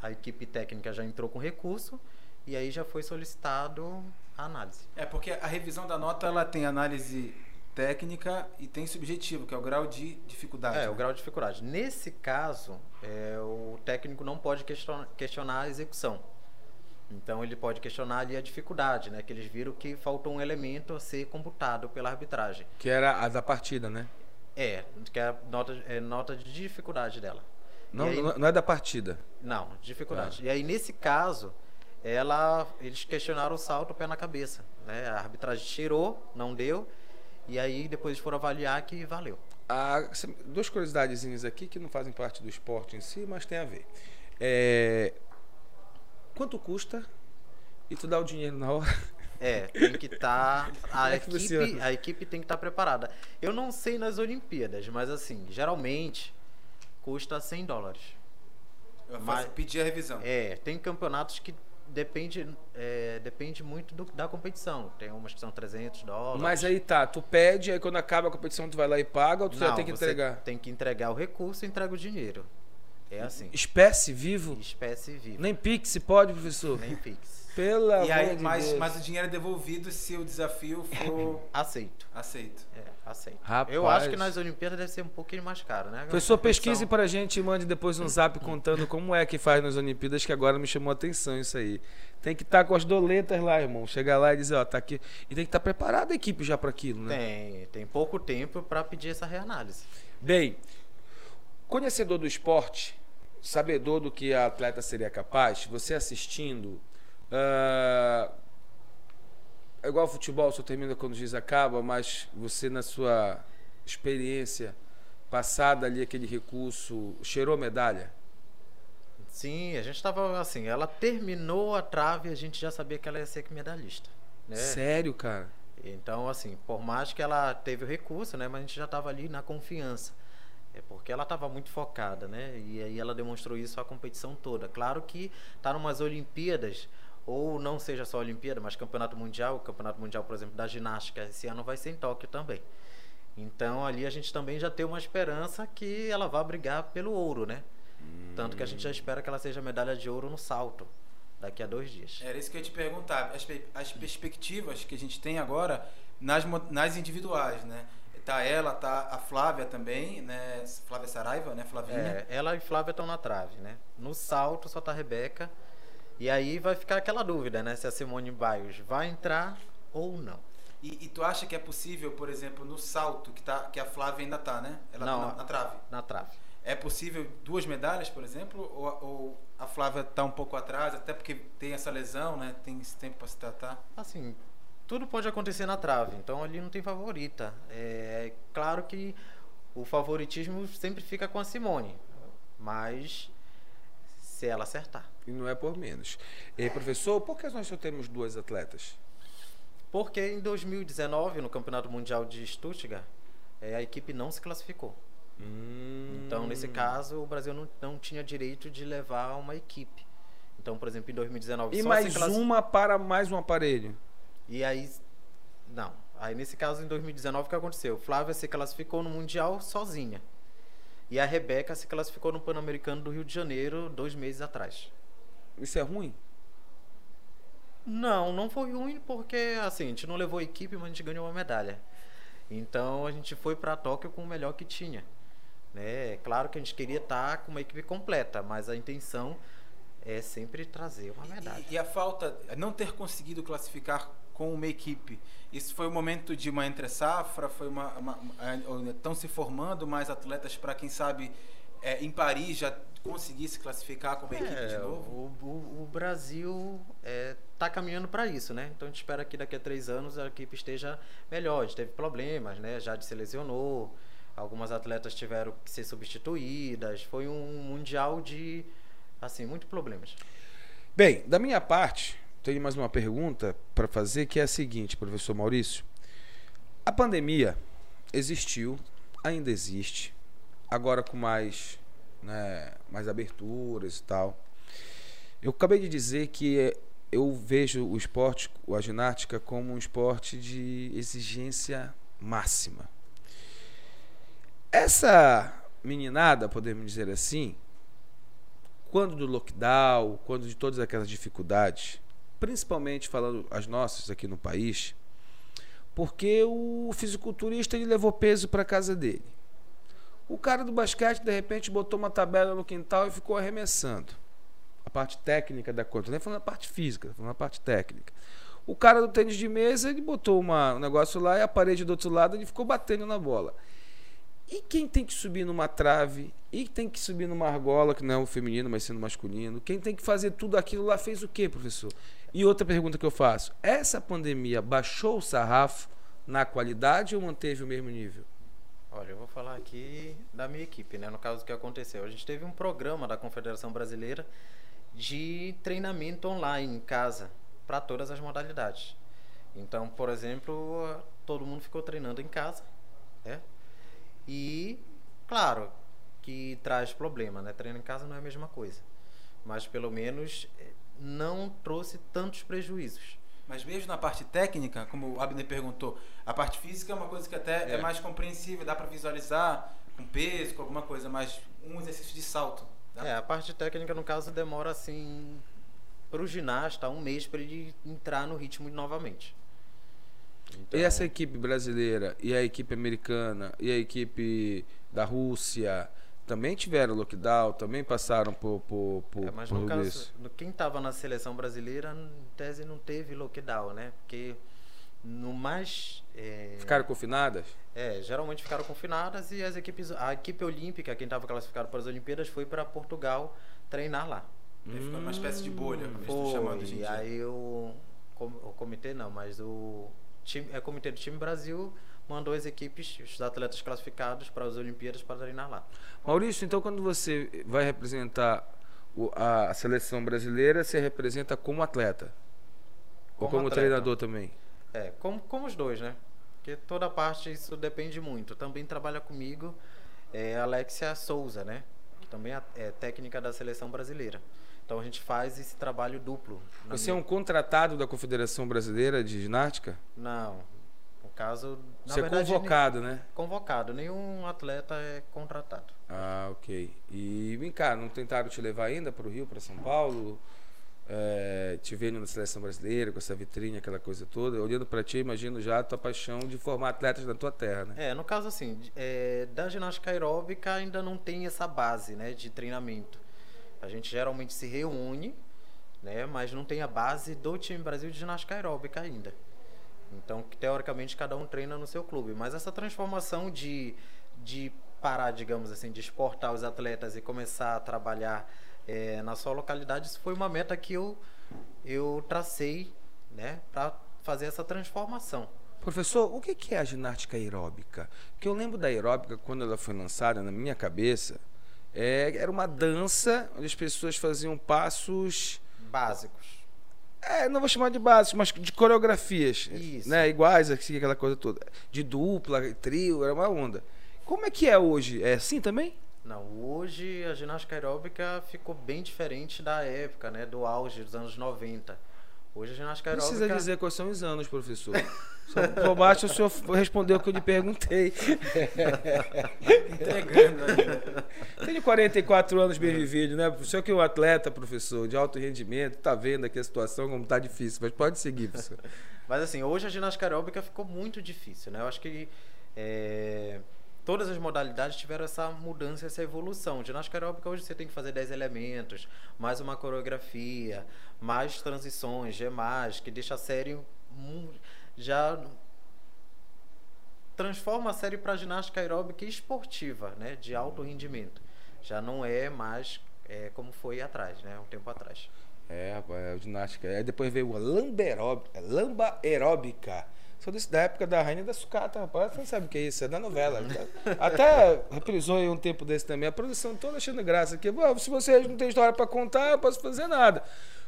a equipe técnica já entrou com recurso e aí já foi solicitado a análise. É porque a revisão da nota ela tem análise técnica e tem subjetivo, que é o grau de dificuldade. É, né? o grau de dificuldade. Nesse caso, é, o técnico não pode question- questionar a execução. Então ele pode questionar ali a dificuldade, né? Que eles viram que faltou um elemento a ser computado pela arbitragem. Que era a da partida, né? É, que é a nota, é nota de dificuldade dela. Não, aí- não- é da partida. Não, dificuldade. Tá. E aí, nesse caso, ela, eles questionaram o salto pé na cabeça. Né? A arbitragem tirou, não deu. E aí, depois eles foram avaliar que valeu. Ah, duas curiosidadezinhas aqui que não fazem parte do esporte em si, mas tem a ver. É, quanto custa? E tu dá o dinheiro na hora? É, tem que estar. a, é equipe, a equipe tem que estar preparada. Eu não sei nas Olimpíadas, mas assim, geralmente custa 100 dólares. Eu mas- pedir a revisão. É, tem campeonatos que depende, é, depende muito do- da competição. Tem umas que são 300 dólares. Mas aí tá, tu pede, aí quando acaba a competição tu vai lá e paga ou tu já Não, tem que você entregar? Tem que entregar o recurso e entrega o dinheiro. É assim. Espécie vivo? Espécie viva. Nem Pix pode, professor? Nem Pix. Pelo E aí, de mas, Deus. mas o dinheiro é devolvido se o desafio for Aceito. aceito. Aceito. Rapaz. Eu acho que nas Olimpíadas deve ser um pouquinho mais caro, né? Competição- pesquise pra gente e mande depois um zap contando como é que faz nas Olimpíadas, que agora me chamou a atenção isso aí. Tem que estar com as doletas lá, irmão. Chegar lá e dizer, ó, tá aqui. E tem que estar preparada a equipe já para aquilo, né? Tem, tem pouco tempo para pedir essa reanálise. Bem, conhecedor do esporte, sabedor do que a atleta seria capaz, você assistindo. ah, é igual ao futebol, só termina quando o juiz acaba, mas você, na sua experiência passada ali, aquele recurso, cheirou medalha? Sim, a gente estava assim, ela terminou a trave e a gente já sabia que ela ia ser medalhista. Né? Sério, cara? Então, assim, por mais que ela teve o recurso, né? Mas a gente já estava ali na confiança. É porque ela estava muito focada, né? E aí ela demonstrou isso a competição toda. Claro que tá numas Olimpíadas, ou não seja só Olimpíada, mas Campeonato Mundial, o Campeonato Mundial, por exemplo, da ginástica, esse ano vai ser em Tóquio também. Então ali a gente também já tem uma esperança que ela vá brigar pelo ouro, né? Tanto que a gente já espera que ela seja medalha de ouro no salto, daqui a dois dias. Era isso que eu ia te perguntar. As, as perspectivas que a gente tem agora nas, nas individuais, né? Tá ela, tá a Flávia também, né? Flávia Saraiva, né? Flavinha. É, ela e Flávia estão na trave, né? No salto só tá a Rebeca. E aí vai ficar aquela dúvida, né? Se a Simone Biles vai entrar ou não. E, e tu acha que é possível, por exemplo, no salto, que, tá, que a Flávia ainda tá, né? Ela Não. tá na, na trave. Na trave. É possível duas medalhas, por exemplo? Ou, ou a Flávia está um pouco atrás, até porque tem essa lesão, né? Tem esse tempo para se tratar? Assim, tudo pode acontecer na trave, então ali não tem favorita. É claro que o favoritismo sempre fica com a Simone, mas se ela acertar. E não é por menos. E, professor, por que nós só temos duas atletas? Porque em 2019, no Campeonato Mundial de Stuttgart, é, a equipe não se classificou. Hum. Então, nesse caso, o Brasil não, não tinha direito de levar uma equipe. Então, por exemplo, em 2019 E só mais uma para mais um aparelho. E aí, não. Aí, nesse caso, em 2019, o que aconteceu? Flávia se classificou no Mundial sozinha. E a Rebeca se classificou no Pan-Americano do Rio de Janeiro dois meses atrás. Isso é ruim? Não, não foi ruim porque, assim, a gente não levou equipe, mas a gente ganhou uma medalha. Então, a gente foi para Tóquio com o melhor que tinha. Né? É claro que a gente queria estar com uma equipe completa, mas a intenção é sempre trazer uma medalha. E, e a falta, não ter conseguido classificar com uma equipe, isso foi o momento de uma entre-safra? Foi uma, uma, uma- estão se formando mais atletas para, quem sabe, é, em Paris já conseguir se classificar como equipe de É, novo? o, o- o Brasil está caminhando para isso, né? Então a gente espera que daqui a três anos a equipe esteja melhor. A gente teve problemas, né? Já se lesionou, algumas atletas tiveram que ser substituídas. Foi um mundial de, assim, muitos problemas. Bem, da minha parte, tenho mais uma pergunta para fazer que é a seguinte, professor Maurício. A pandemia existiu, ainda existe, agora com mais, né, mais aberturas e tal. Eu acabei de dizer que eh, eu vejo o esporte, a ginástica, como um esporte de exigência máxima. Essa meninada, podemos dizer assim, quando do lockdown, quando de todas aquelas dificuldades, principalmente falando as nossas aqui no país, porque o fisiculturista ele levou peso para casa dele. O cara do basquete de repente botou uma tabela no quintal e ficou arremessando. A parte técnica da coisa, não é falando a parte física, falando a parte técnica. O cara do tênis de mesa, ele botou uma, um negócio lá e a parede do outro lado ele ficou batendo na bola. E quem tem que subir numa trave, e tem que subir numa argola, que não é o feminino, mas sendo masculino, quem tem que fazer tudo aquilo lá fez o quê, professor? E outra pergunta que eu faço: essa pandemia baixou o sarrafo na qualidade ou manteve o mesmo nível? Olha, eu vou falar aqui da minha equipe, né? No caso, o que aconteceu? A gente teve um programa da Confederação Brasileira de treinamento online em casa para todas as modalidades. Então, por exemplo, todo mundo ficou treinando em casa, né? E, claro, que traz problema, né? Treino em casa não é a mesma coisa. Mas pelo menos não trouxe tantos prejuízos. Mas mesmo na parte técnica, como o Abner perguntou, a parte física é uma coisa que até é, É. mais compreensível, dá para visualizar com peso, com alguma coisa, mas um exercício de salto. dá? É, a parte técnica, no caso, demora assim para o ginasta um mês para ele entrar no ritmo novamente. Então, E essa equipe brasileira, e a equipe americana, e a equipe da Rússia, também tiveram lockdown, também passaram por, por, por, é, mas por no tudo caso, isso. no- quem estava na seleção brasileira, em tese não teve lockdown, né? Porque no mais é, Ficaram confinadas? é, geralmente ficaram confinadas e as equipes, a equipe olímpica, quem estava classificado para as Olimpíadas, foi para Portugal treinar lá. Ele ficou numa espécie de bolha, como eles estão Foi, chamando em e dia. aí o, o comitê não, mas o time, é, comitê do time Brasil mandou as equipes, os atletas classificados para as Olimpíadas para treinar lá. Maurício, então quando você vai representar a, seleção brasileira, você representa como atleta? Ou Como como atleta. treinador também? É, como, como os dois, né? Porque toda parte isso depende muito. Também trabalha comigo é, a Alexia Souza, né? Que também é, é técnica da seleção brasileira. Então a gente faz esse trabalho duplo. Você é minha- um contratado da Confederação Brasileira de Ginástica? Não. Caso, na Você é verdade, convocado, né? Convocado. Nenhum atleta é contratado. Ah, ok. E vem cá, não tentaram te levar ainda para o Rio, para São Paulo? É, te vendo na seleção brasileira, com essa vitrine, aquela coisa toda. Olhando para ti, imagino já a tua paixão de formar atletas na tua terra, né? É, no caso assim, é, da ginástica aeróbica ainda não tem essa base, né, de treinamento. A gente geralmente se reúne, né, mas não tem a base do time Brasil de ginástica aeróbica ainda. Então, que, teoricamente, cada um treina no seu clube. Mas essa transformação de, de parar, digamos assim, de exportar os atletas e começar a trabalhar é, na sua localidade, isso foi uma meta que eu, eu tracei né, para fazer essa transformação. Professor, o que é a ginástica aeróbica? Porque eu lembro da aeróbica quando ela foi lançada na minha cabeça, é, era uma dança onde as pessoas faziam passos básicos. É, não vou chamar de básicos, mas de coreografias, Isso. né, iguais assim, aquela coisa toda, de dupla, trio, era uma onda. Como é que é hoje? É assim também? Não, hoje a ginástica aeróbica ficou bem diferente da época, né, do auge dos anos 90. Hoje a ginástica aeróbica. Precisa dizer quais são os anos, professor. Só por baixo o senhor respondeu o que eu lhe perguntei. Entregando ainda. Tenho 44 anos bem vivido, né? O senhor que é um atleta, professor, de alto rendimento, tá vendo aqui a situação como tá difícil, mas pode seguir, professor. Mas assim, hoje a ginástica aeróbica ficou muito difícil, né? Eu acho que é, todas as modalidades tiveram essa mudança, essa evolução. Ginástica aeróbica hoje você tem que fazer 10 elementos, mais uma coreografia, mais transições, gemás, que deixa a série já transforma a série para ginástica aeróbica esportiva, né, de alto rendimento. Já não é mais é, como foi atrás, né, um tempo atrás. É, rapaz, é ginástica. Aí depois veio a aeróbica. Lamba aeróbica. Sou desse, da época da Rainha da Sucata, rapaz. Você não sabe o que é isso, é da novela. Até reprisou aí um tempo desse também. A produção toda achando graça aqui. Se vocês não têm história para contar, eu não posso fazer nada.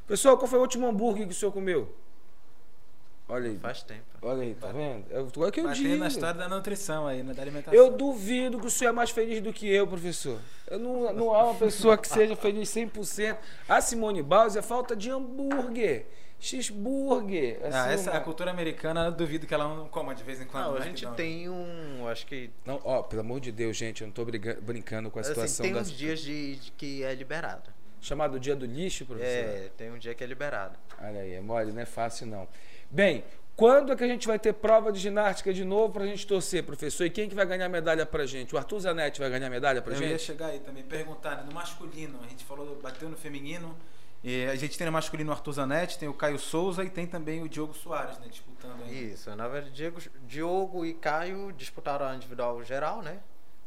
Pessoal, qual foi o último hambúrguer que o senhor comeu? Olha aí. Faz tempo. Olha aí, tá vendo? É o que eu Mas digo. tem na história da nutrição aí, né? Da alimentação. Eu duvido que o senhor é mais feliz do que eu, professor. Eu não, não há uma pessoa que seja feliz 100%. A Simone Biles é falta de hambúrguer. Cheeseburger. Assim, Ah, essa, uma- a cultura americana, eu duvido que ela não coma de vez em quando. Não, a né? gente não- tem um, acho que Não, ó, pelo amor de Deus, gente, eu não tô brincando com a assim, situação tem da... uns dias de, de que é liberado. Chamado dia do lixo, professor? É, tem um dia que é liberado. Olha aí, é mole, não é fácil não. Bem, quando é que a gente vai ter prova de ginástica de novo pra gente torcer, professor? E quem que vai ganhar medalha pra gente? O Arthur Zanetti vai ganhar medalha pra Eu ia gente? chegar aí também, perguntar, né, no masculino, a gente falou, bateu no feminino, e a gente tem no masculino o Arthur Zanetti, tem o Caio Souza e tem também o Diogo Soares, né, disputando aí. Isso, na verdade, Diego, Diogo e Caio disputaram a individual geral, né?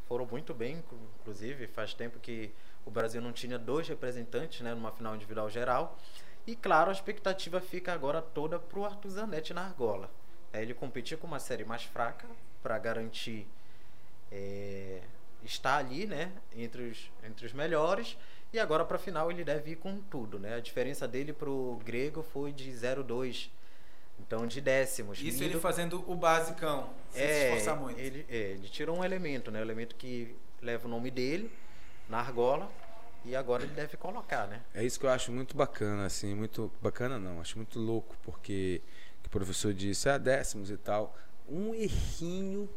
Foram muito bem, inclu- inclusive, faz tempo que o Brasil não tinha dois representantes, né, numa final individual geral. E claro, a expectativa fica agora toda pro Arthur Zanetti na argola. É, ele competir com uma série mais fraca para garantir é, estar ali, né, entre os, entre os melhores. E agora para a final ele deve ir com tudo, né? A diferença dele pro grego foi de 0,2. Então de décimos. Isso Middle- ele fazendo o basicão, sem se é, esforçar muito. Ele, é, ele tirou um elemento, né? O elemento que leva o nome dele na argola. E agora ele deve colocar, né? É isso que eu acho muito bacana, assim, muito bacana não, acho muito louco, porque que o professor disse, ah, décimos e tal, um errinho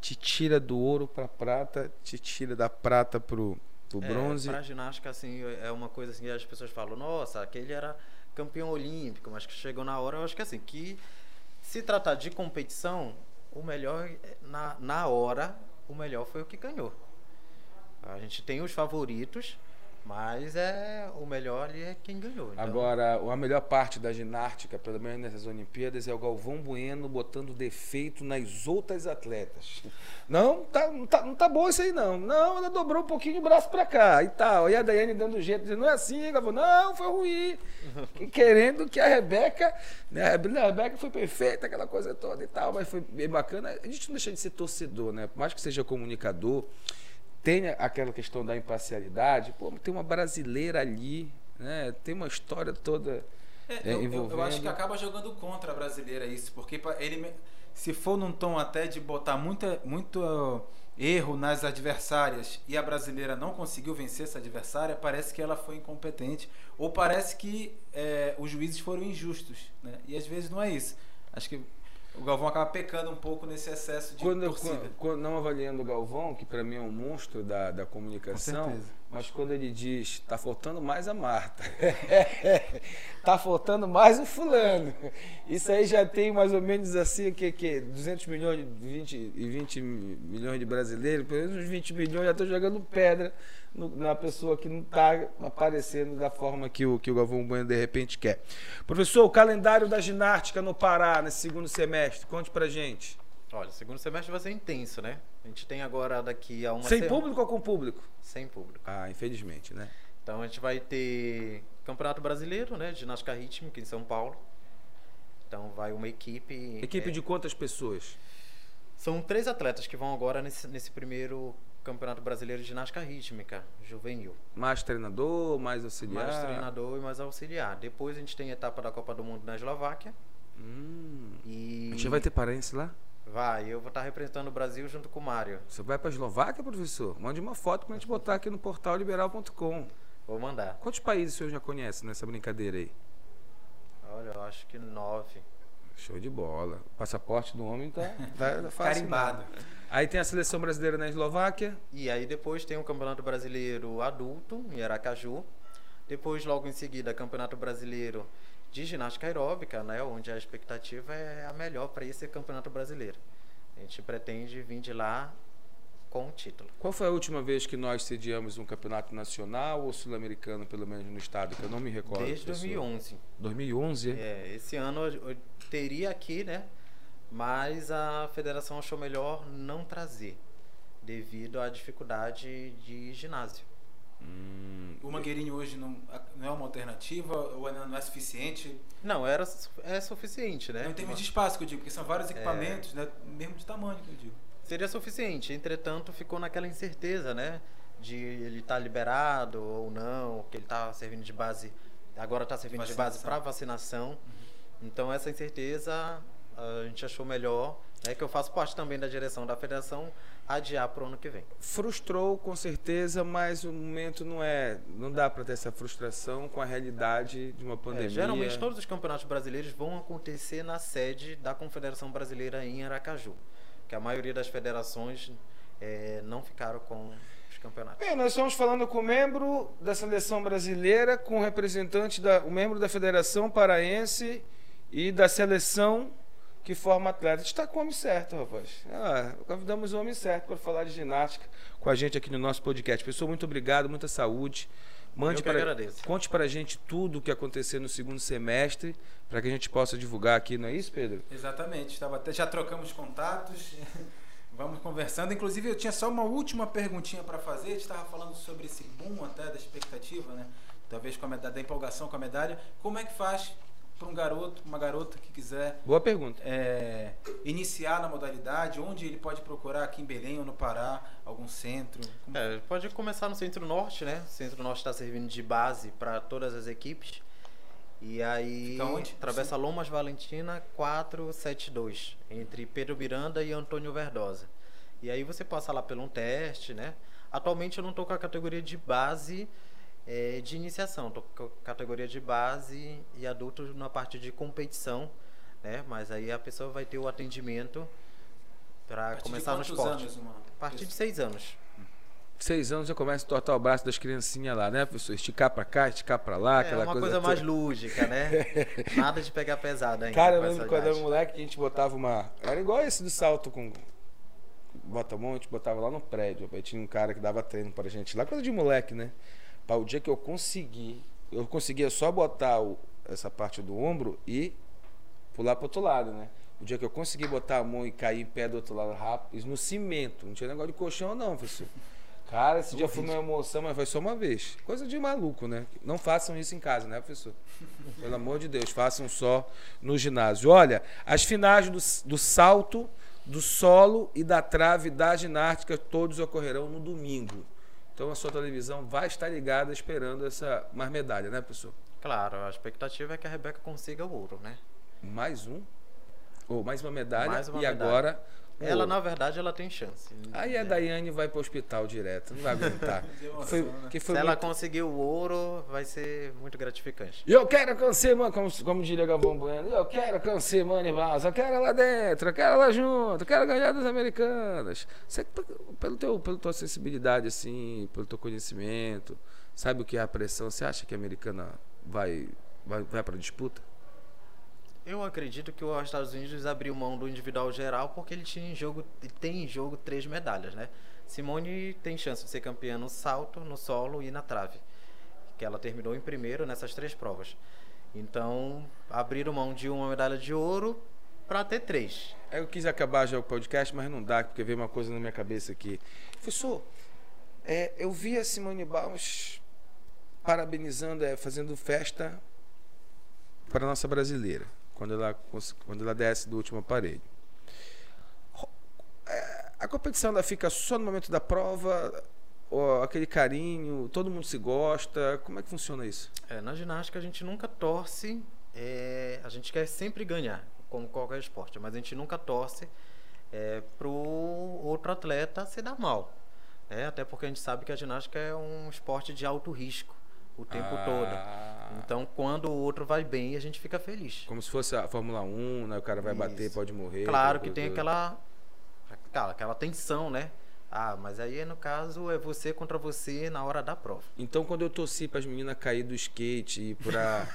te tira do ouro para prata, te tira da prata pro, pro bronze. É, pra ginástica, assim, é uma coisa assim que as pessoas falam, nossa, aquele era campeão olímpico, mas que chegou na hora, eu acho que assim, que se tratar de competição, o melhor, na, na hora, o melhor foi o que ganhou. A gente tem os favoritos, mas é o melhor ali é quem ganhou. Então, Agora, a melhor parte da ginástica, pelo menos nessas Olimpíadas, é o Galvão Bueno botando defeito nas outras atletas. Não, tá, não, tá, não tá bom isso aí, não. Não, ela dobrou um pouquinho o braço pra cá e tal. E a Daiane dando jeito, dizendo, não é assim, Galvão. Não, foi ruim. Querendo que a Rebeca, né, a Rebeca foi perfeita, aquela coisa toda e tal, mas foi bem bacana. A gente não deixa de ser torcedor, né? Por mais que seja comunicador, tenha aquela questão da imparcialidade, pô, tem uma brasileira ali, né? Tem uma história toda É, é, eu, eu- envolvendo. eu acho que acaba jogando contra a brasileira isso, porque ele se for num tom até de botar muita, muito uh, erro nas adversárias e a brasileira não conseguiu vencer essa adversária, parece que ela foi incompetente ou parece que é, os juízes foram injustos, né? E às vezes não é isso. Acho que o Galvão acaba pecando um pouco nesse excesso de quando, torcida. quando- quando- não avaliando o Galvão, que para mim é um monstro da, da comunicação, Com certeza. Mas quando ele diz, tá faltando mais a Marta, tá faltando mais o fulano, isso aí já tem mais ou menos assim, que, que 200 milhões, de 20, e 20 milhões de brasileiros, pelo menos uns 20 milhões já estão jogando pedra no- na pessoa que não está aparecendo da forma que o, que o Galvão Bueno de repente quer. Professor, o calendário da ginástica no Pará, nesse segundo semestre, conte pra gente. Olha, o segundo semestre vai ser intenso, né? A gente tem agora daqui a uma Sem sema- público ou com público? Sem público. Ah, infelizmente, né? Então a gente vai ter Campeonato Brasileiro, né? De ginástica rítmica em São Paulo. Então vai uma equipe. Equipe é, de quantas pessoas? São três atletas que vão agora nesse, nesse primeiro Campeonato Brasileiro de Ginástica Rítmica, juvenil. Mais treinador, mais auxiliar? Mais treinador e mais auxiliar. Depois a gente tem a etapa da Copa do Mundo na Eslováquia. Hum. E A gente vai ter parente lá? Vai, eu vou estar representando o Brasil junto com o Mário. Você vai pra Eslováquia, professor? Mande uma foto pra gente botar aqui no portal liberal.com. Vou mandar. Quantos países o senhor já conhece nessa brincadeira aí? Olha, eu acho que nove. Show de bola. O passaporte do homem tá, tá fácil. Carimbado. não. Aí tem a seleção brasileira na Eslováquia. E aí depois tem o Campeonato Brasileiro Adulto em Aracaju. Depois, logo em seguida, Campeonato Brasileiro de Ginástica Aeróbica, né? Onde a expectativa é a melhor para esse Campeonato Brasileiro. A gente pretende vir de lá com o título. Qual foi a última vez que nós sediamos um campeonato nacional ou sul-americano, pelo menos no estado, que eu não me recordo? Desde professor. 2011. 2011? É, esse ano eu eu teria aqui, né? Mas a federação achou melhor não trazer, devido à dificuldade de ginásio. Hum, O Mangueirinho hoje não, não é uma alternativa ou ainda não é suficiente? Não, era é suficiente, né? Não em termos de espaço que eu digo, porque são vários equipamentos, né? mesmo de tamanho que eu digo. Seria suficiente, entretanto, ficou naquela incerteza, né? De ele estar liberado ou não, que ele está servindo de base, agora está servindo de base Vacinação. para vacinação. Então, essa incerteza a gente achou melhor, né? Que eu faço parte também da direção da federação, adiar para o ano que vem. frustrou com certeza, mas o momento não é. Não dá para ter essa frustração com a realidade de uma pandemia. É, geralmente todos os campeonatos brasileiros vão acontecer na sede da Confederação Brasileira em Aracaju, que a maioria das federações eh, não ficaram com os campeonatos. Bem, nós estamos falando com o membro da seleção brasileira, com o representante da, o membro da Federação Paraense e da seleção que forma atleta. A gente está com o homem certo, rapaz. Ah, convidamos o homem certo para falar de ginástica com a gente aqui no nosso podcast. Pessoal, muito obrigado, muita saúde. Mande para, agradeço. conte para a gente tudo o que acontecer no segundo semestre, para que a gente possa divulgar aqui, não é isso, Pedro? Exatamente, estava até, já trocamos contatos, vamos conversando. Inclusive, eu tinha só uma última perguntinha para fazer. A gente estava falando sobre esse boom até da expectativa, né? Talvez com a medalha, da empolgação com a medalha. Como é que faz para um garoto, uma garota que quiser Boa pergunta. é, iniciar na modalidade? Onde ele pode procurar aqui em Belém ou no Pará algum centro? Como- É, pode começar no Centro Norte, né? O Centro Norte está servindo de base para todas as equipes. E aí, Fica onde? Travessa Lomas Valentina 472, entre Pedro Miranda e Antônio Verdosa. E aí você passa lá pelo um teste, né? Atualmente eu não estou com a categoria de base eh, de iniciação, estou com categoria de base e adulto na parte de competição, né? Mas aí a pessoa vai ter o atendimento para começar no quantos esporte. anos uma A partir de seis anos. Seis anos já começa a tortar o braço das criancinhas lá, né, professor? Esticar pra cá, esticar pra lá, É aquela uma coisa, coisa, mais toda. lúdica, né? Nada de pegar pesado ainda. Cara, eu lembro quando era moleque que a gente botava uma. Era igual esse do salto com. Bota a mão, a gente botava lá no prédio. Aí tinha um cara que dava treino pra gente lá, coisa de moleque, né? Para o dia que eu consegui, eu conseguia só botar o- essa parte do ombro e pular pro outro lado, né? O dia que eu consegui botar a mão e cair em pé do outro lado rápido, isso no cimento, não tinha negócio de colchão, não, professor. Cara, esse dia foi uma emoção, mas foi só uma vez. Coisa de maluco, né? Não façam isso em casa, né, professor? Pelo amor de Deus, façam só no ginásio. Olha, as finais do, do salto, do solo e da trave da ginástica todos ocorrerão no domingo. Então a sua televisão vai estar ligada esperando essa mais medalha, né, professor? Claro, a expectativa é que a Rebeca consiga o ouro, né? Mais um? Ou mais uma medalha Mais uma e medalha. agora Ela, na verdade, ela tem chance. Aí a Daiane vai para o hospital direto, não vai aguentar. Que foi, né? que Se foi ela muito- conseguir o ouro, vai ser muito gratificante. E Eu quero conhecer, mano, como, como diria Galvão Bueno, eu quero conhecer Mano Valls, eu quero lá dentro, eu quero lá junto, eu quero ganhar das americanas. Você, pelo teu, pela tua sensibilidade, assim, pelo teu conhecimento, sabe o que é a pressão? Você acha que a americana vai, vai, vai para disputa? Eu acredito que os Estados Unidos abriu mão do individual geral porque ele tinha em jogo, tem em jogo três medalhas, né? Simone tem chance de ser campeã no salto, no solo e na trave, que ela terminou em primeiro nessas três provas. Então, abriram mão de uma medalha de ouro para ter três. Eu quis acabar já o podcast, mas não dá, porque veio uma coisa na minha cabeça aqui. Professor, é, eu vi a Simone Biles parabenizando, é, fazendo festa para a nossa brasileira, quando ela, quando ela desce do último aparelho. É, a competição ela fica só no momento da prova, aquele carinho, todo mundo se gosta, como é que funciona isso? É, na ginástica a gente nunca torce, é, a gente quer sempre ganhar, como qualquer esporte, mas a gente nunca torce é, para o outro atleta se dar mal. É, até porque a gente sabe que a ginástica é um esporte de alto risco o tempo ah. todo. Então, quando o outro vai bem, a gente fica feliz. Como se fosse a Fórmula 1, né? O cara vai Isso. bater, pode morrer. Claro que tem aquela, aquela, aquela tensão, né? Ah, mas aí no caso é você contra você na hora da prova. Então quando eu torci para as meninas cair do skate e para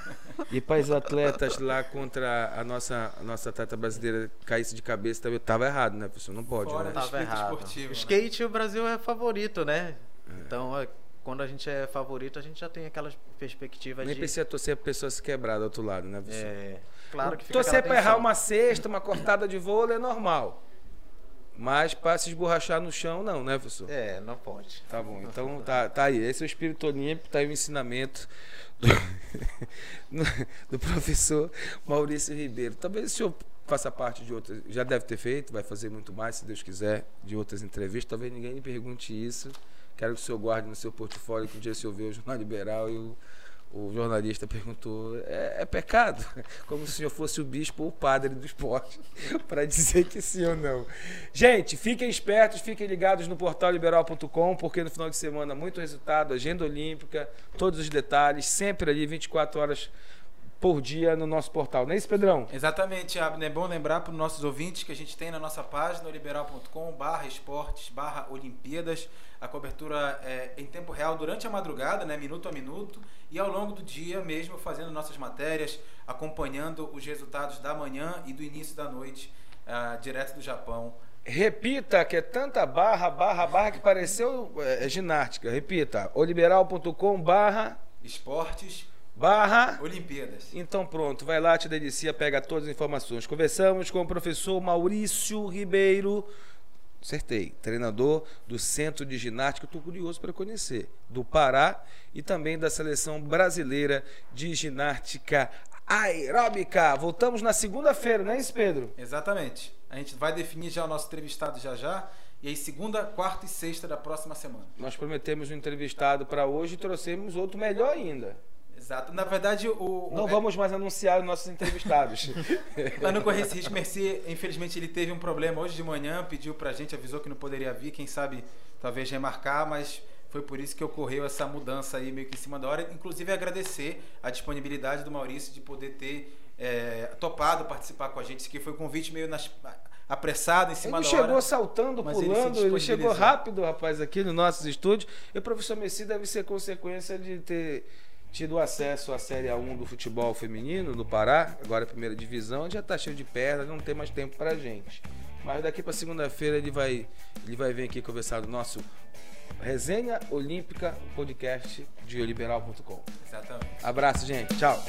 e para os atletas lá contra a nossa a nossa atleta brasileira caísse de cabeça, eu tava errado, né, professor? Não pode, Fora né? Tava errado. Esportivo, né? skate o Brasil é favorito, né? É. Então, quando a gente é favorito, a gente já tem aquelas perspectivas Nem de... precisa torcer pra pessoa se quebrar do outro lado, né, professor? É, claro que fica Torcer para errar uma cesta, uma cortada de vôlei é normal. Mas para se esborrachar no chão, não, né, professor? É, não pode. Tá bom, então tá, tá aí. Esse é o espírito olímpico, tá aí o ensinamento do, do professor Maurício Ribeiro. Talvez o senhor faça parte de outras, já deve ter feito, vai fazer muito mais, se Deus quiser, de outras entrevistas. Talvez ninguém lhe pergunte isso. Quero que o senhor guarde no seu portfólio que um dia o senhor vê o Jornal Liberal e o o jornalista perguntou: é, é, pecado? Como se o senhor fosse o bispo ou o padre do esporte, para dizer que sim ou não. Gente, fiquem espertos, fiquem ligados no portal liberal.com, porque no final de semana, muito resultado, agenda olímpica, todos os detalhes, sempre ali, 24 horas por dia no nosso portal. Não é isso, Pedrão? Exatamente, Abner. É bom lembrar para os nossos ouvintes que a gente tem na nossa página, liberal.com, barra esportes, barra Olimpíadas, a cobertura é, em tempo real durante a madrugada, né, minuto a minuto, e ao longo do dia mesmo fazendo nossas matérias, acompanhando os resultados da manhã e do início da noite, uh, direto do Japão. Repita, que é tanta barra, barra, barra que pareceu é, ginástica. Repita, oliberal.com barra esportes barra Olimpíadas. Então pronto, vai lá, te delicia, pega todas as informações. Conversamos com o professor Maurício Ribeiro, acertei, treinador do Centro de Ginástica, estou curioso para conhecer, do Pará e também da Seleção Brasileira de Ginástica Aeróbica. Voltamos na segunda-feira, não é isso, Pedro? Exatamente. A gente vai definir já o nosso entrevistado já já. E aí, segunda, quarta e sexta da próxima semana. Nós prometemos um entrevistado para hoje e trouxemos outro melhor ainda. Exato. Na verdade, o. Não vamos mais anunciar os nossos entrevistados. Para não correr esse risco, Merci, infelizmente, ele teve um problema hoje de manhã, pediu pra gente, avisou que não poderia vir, quem sabe talvez remarcar, mas foi por isso que ocorreu essa mudança aí meio que em cima da hora. Inclusive, agradecer a disponibilidade do Maurício de poder ter é, topado participar com a gente. Isso aqui foi um convite meio nas, apressado em cima ele da hora. Ele chegou saltando, pulando, ele, ele, chegou rápido, rapaz, aqui nos nossos estúdios. E o professor Messi deve ser consequência de ter tido acesso à Série A1 do futebol feminino do Pará, agora a primeira divisão, já está cheio de perna, não tem mais tempo para gente. Mas daqui para segunda-feira ele vai, ele vai vir aqui conversar do nosso Resenha Olímpica, podcast de liberal.com. Exatamente. Abraço, gente. Tchau.